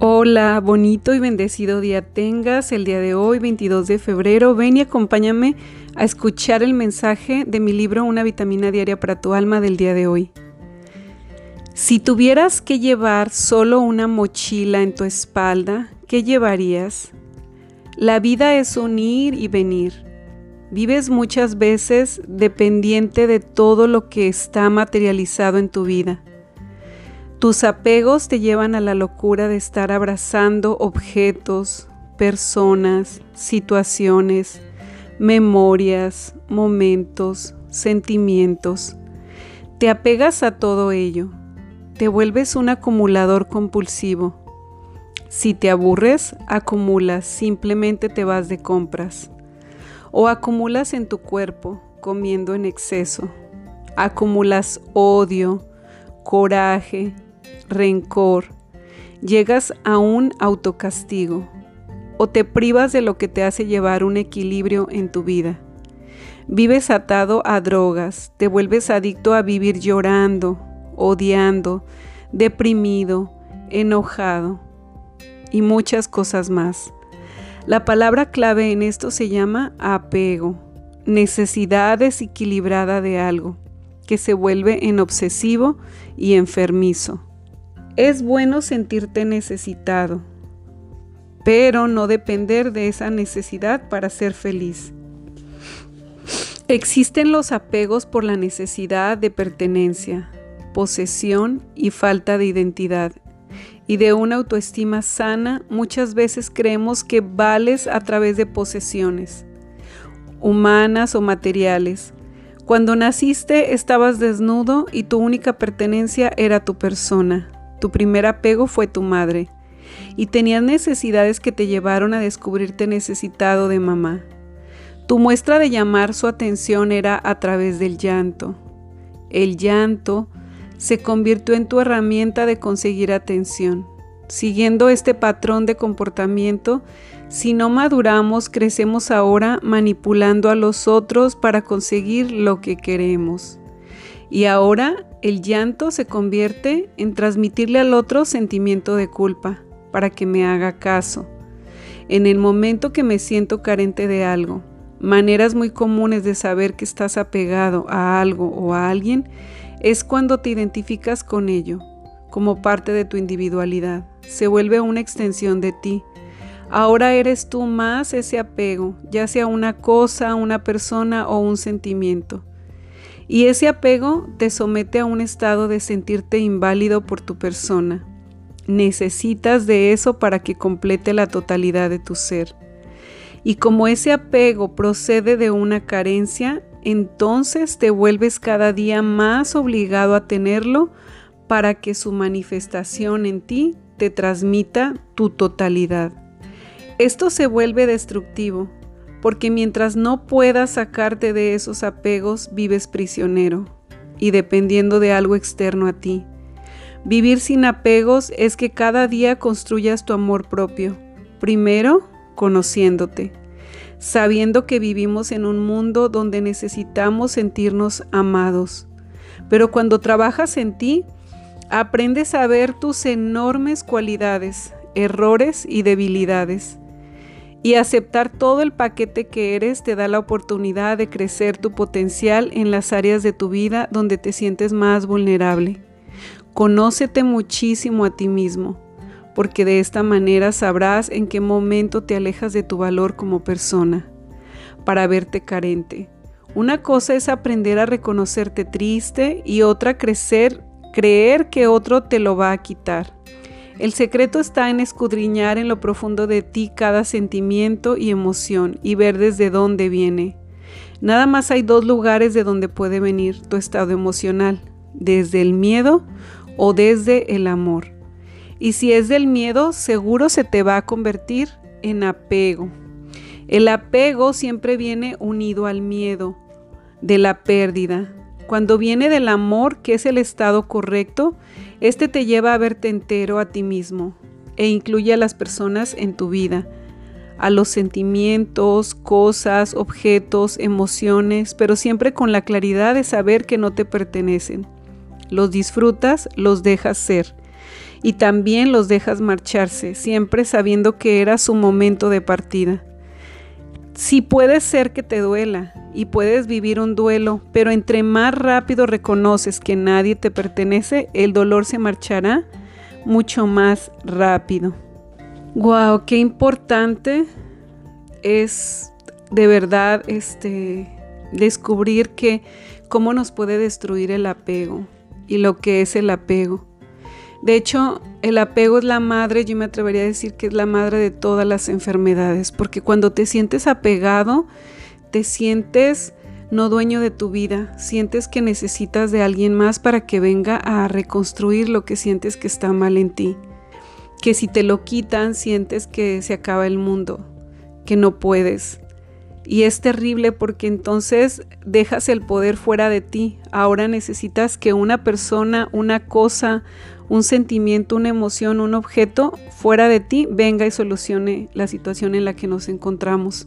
Hola, bonito y bendecido día tengas el día de hoy, 22 de febrero. Ven y acompáñame a escuchar el mensaje de mi libro Una vitamina diaria para tu alma del día de hoy. Si tuvieras que llevar solo una mochila en tu espalda, ¿qué llevarías? La vida es un ir y venir. Vives muchas veces dependiente de todo lo que está materializado en tu vida. Tus apegos te llevan a la locura de estar abrazando objetos, personas, situaciones, memorias, momentos, sentimientos. Te apegas a todo ello. Te vuelves un acumulador compulsivo. Si te aburres, acumulas, simplemente te vas de compras. O acumulas en tu cuerpo, comiendo en exceso. Acumulas odio, coraje, rencor, llegas a un autocastigo o te privas de lo que te hace llevar un equilibrio en tu vida. Vives atado a drogas, te vuelves adicto a vivir llorando, odiando, deprimido, enojado y muchas cosas más. La palabra clave en esto se llama apego, necesidad desequilibrada de algo, que se vuelve en obsesivo y enfermizo. Es bueno sentirte necesitado, pero no depender de esa necesidad para ser feliz. Existen los apegos por la necesidad de pertenencia, posesión y falta de identidad. Y de una autoestima sana, muchas veces creemos que vales a través de posesiones, humanas o materiales. Cuando naciste estabas desnudo y tu única pertenencia era tu persona. Tu primer apego fue tu madre y tenías necesidades que te llevaron a descubrirte necesitado de mamá. Tu muestra de llamar su atención era a través del llanto. El llanto se convirtió en tu herramienta de conseguir atención. Siguiendo este patrón de comportamiento, si no maduramos, crecemos ahora manipulando a los otros para conseguir lo que queremos. Y ahora el llanto se convierte en transmitirle al otro sentimiento de culpa para que me haga caso. En el momento que me siento carente de algo, maneras muy comunes de saber que estás apegado a algo o a alguien es cuando te identificas con ello, como parte de tu individualidad. Se vuelve una extensión de ti. Ahora eres tú más ese apego, ya sea una cosa, una persona o un sentimiento. Y ese apego te somete a un estado de sentirte inválido por tu persona. Necesitas de eso para que complete la totalidad de tu ser. Y como ese apego procede de una carencia, entonces te vuelves cada día más obligado a tenerlo para que su manifestación en ti te transmita tu totalidad. Esto se vuelve destructivo porque mientras no puedas sacarte de esos apegos, vives prisionero y dependiendo de algo externo a ti. Vivir sin apegos es que cada día construyas tu amor propio, primero conociéndote, sabiendo que vivimos en un mundo donde necesitamos sentirnos amados. Pero cuando trabajas en ti, aprendes a ver tus enormes cualidades, errores y debilidades y aceptar todo el paquete que eres te da la oportunidad de crecer tu potencial en las áreas de tu vida donde te sientes más vulnerable. Conócete muchísimo a ti mismo, porque de esta manera sabrás en qué momento te alejas de tu valor como persona, para verte carente. Una cosa es aprender a reconocerte triste y otra crecer, creer que otro te lo va a quitar. El secreto está en escudriñar en lo profundo de ti cada sentimiento y emoción y ver desde dónde viene. Nada más hay dos lugares de donde puede venir tu estado emocional, desde el miedo o desde el amor. Y si es del miedo, seguro se te va a convertir en apego. El apego siempre viene unido al miedo de la pérdida, cuando viene del amor, que es el estado correcto, este te lleva a verte entero a ti mismo e incluye a las personas en tu vida, a los sentimientos, cosas, objetos, emociones, pero siempre con la claridad de saber que no te pertenecen. Los disfrutas, los dejas ser. y también los dejas marcharse, siempre sabiendo que era su momento de partida. Sí puede ser que te duela y puedes vivir un duelo, pero entre más rápido reconoces que nadie te pertenece, el dolor se marchará mucho más rápido. Wow, qué importante es de verdad este descubrir que cómo nos puede destruir el apego y lo que es el apego. De hecho, el apego es la madre, yo me atrevería a decir que es la madre de todas las enfermedades, porque cuando te sientes apegado, te sientes no dueño de tu vida, sientes que necesitas de alguien más para que venga a reconstruir lo que sientes que está mal en ti, que si te lo quitan sientes que se acaba el mundo, que no puedes. Y es terrible porque entonces dejas el poder fuera de ti. Ahora necesitas que una persona, una cosa, un sentimiento, una emoción, un objeto fuera de ti venga y solucione la situación en la que nos encontramos.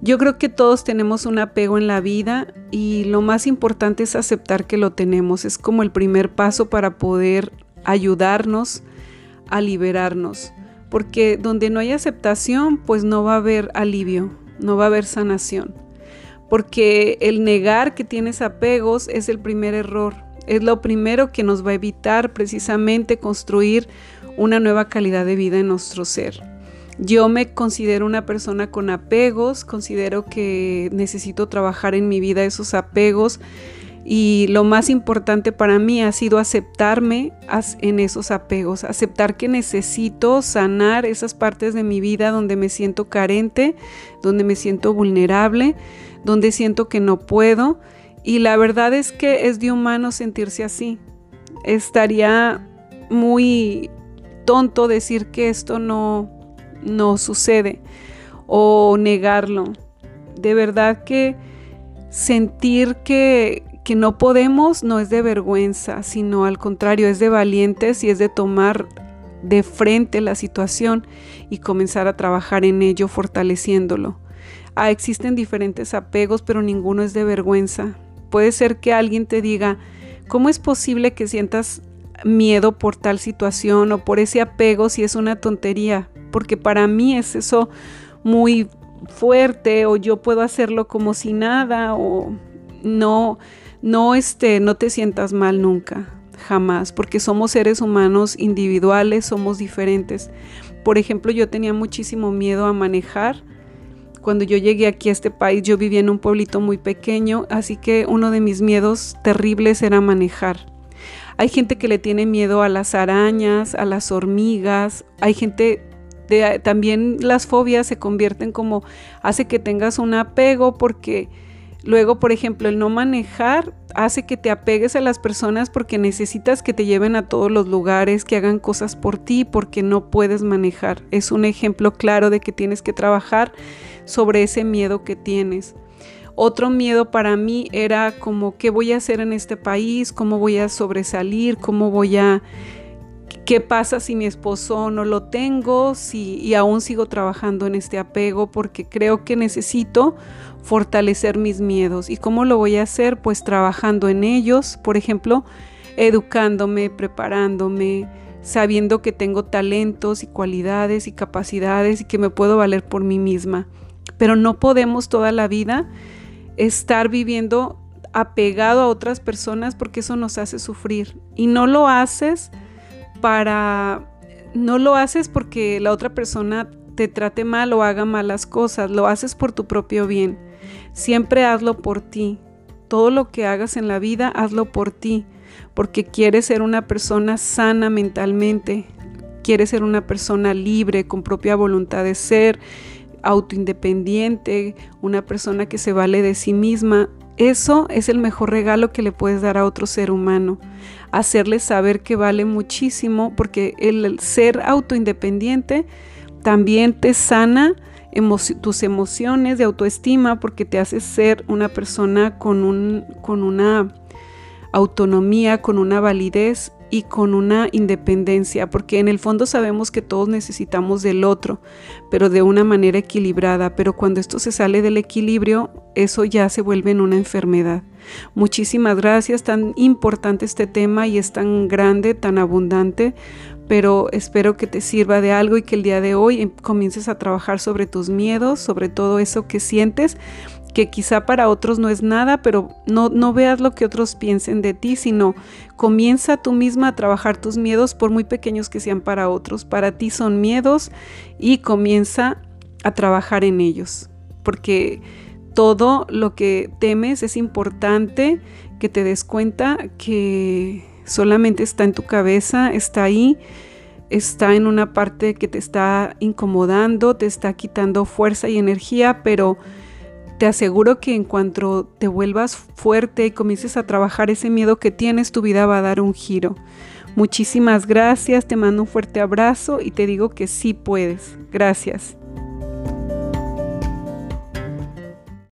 Yo creo que todos tenemos un apego en la vida y lo más importante es aceptar que lo tenemos. Es como el primer paso para poder ayudarnos a liberarnos. Porque donde no hay aceptación, pues no va a haber alivio, no va a haber sanación. Porque el negar que tienes apegos es el primer error. Es lo primero que nos va a evitar precisamente construir una nueva calidad de vida en nuestro ser. Yo me considero una persona con apegos, considero que necesito trabajar en mi vida esos apegos y lo más importante para mí ha sido aceptarme en esos apegos, aceptar que necesito sanar esas partes de mi vida donde me siento carente, donde me siento vulnerable, donde siento que no puedo. Y la verdad es que es de humano sentirse así. Estaría muy tonto decir que esto no, no sucede o negarlo. De verdad que sentir que, que no podemos no es de vergüenza, sino al contrario, es de valientes y es de tomar de frente la situación y comenzar a trabajar en ello, fortaleciéndolo. Ah, existen diferentes apegos, pero ninguno es de vergüenza. Puede ser que alguien te diga, ¿cómo es posible que sientas miedo por tal situación o por ese apego si es una tontería? porque para mí es eso muy fuerte o yo puedo hacerlo como si nada o no no este no te sientas mal nunca jamás porque somos seres humanos individuales somos diferentes. Por ejemplo yo tenía muchísimo miedo a manejar. Cuando yo llegué aquí a este país yo vivía en un pueblito muy pequeño así que uno de mis miedos terribles era manejar. Hay gente que le tiene miedo a las arañas a las hormigas hay gente también las fobias se convierten como hace que tengas un apego porque luego, por ejemplo, el no manejar hace que te apegues a las personas porque necesitas que te lleven a todos los lugares, que hagan cosas por ti porque no puedes manejar. Es un ejemplo claro de que tienes que trabajar sobre ese miedo que tienes. Otro miedo para mí era como qué voy a hacer en este país, cómo voy a sobresalir, cómo voy a ¿Qué pasa si mi esposo no lo tengo si, y aún sigo trabajando en este apego? Porque creo que necesito fortalecer mis miedos. ¿Y cómo lo voy a hacer? Pues trabajando en ellos, por ejemplo, educándome, preparándome, sabiendo que tengo talentos y cualidades y capacidades y que me puedo valer por mí misma. Pero no podemos toda la vida estar viviendo apegado a otras personas porque eso nos hace sufrir. Y no lo haces para, no lo haces porque la otra persona te trate mal o haga malas cosas, lo haces por tu propio bien. Siempre hazlo por ti. Todo lo que hagas en la vida, hazlo por ti, porque quieres ser una persona sana mentalmente, quieres ser una persona libre, con propia voluntad de ser, autoindependiente, una persona que se vale de sí misma. Eso es el mejor regalo que le puedes dar a otro ser humano. Hacerles saber que vale muchísimo porque el ser autoindependiente también te sana tus emociones de autoestima porque te hace ser una persona con, un, con una autonomía, con una validez y con una independencia, porque en el fondo sabemos que todos necesitamos del otro, pero de una manera equilibrada, pero cuando esto se sale del equilibrio, eso ya se vuelve en una enfermedad. Muchísimas gracias, tan importante este tema y es tan grande, tan abundante, pero espero que te sirva de algo y que el día de hoy em, comiences a trabajar sobre tus miedos, sobre todo eso que sientes que quizá para otros no es nada, pero no, no veas lo que otros piensen de ti, sino comienza tú misma a trabajar tus miedos, por muy pequeños que sean para otros. Para ti son miedos y comienza a trabajar en ellos, porque todo lo que temes es importante que te des cuenta que solamente está en tu cabeza, está ahí, está en una parte que te está incomodando, te está quitando fuerza y energía, pero te aseguro que en cuanto te vuelvas fuerte y comiences a trabajar ese miedo que tienes, tu vida va a dar un giro. Muchísimas gracias, te mando un fuerte abrazo y te digo que sí puedes. Gracias.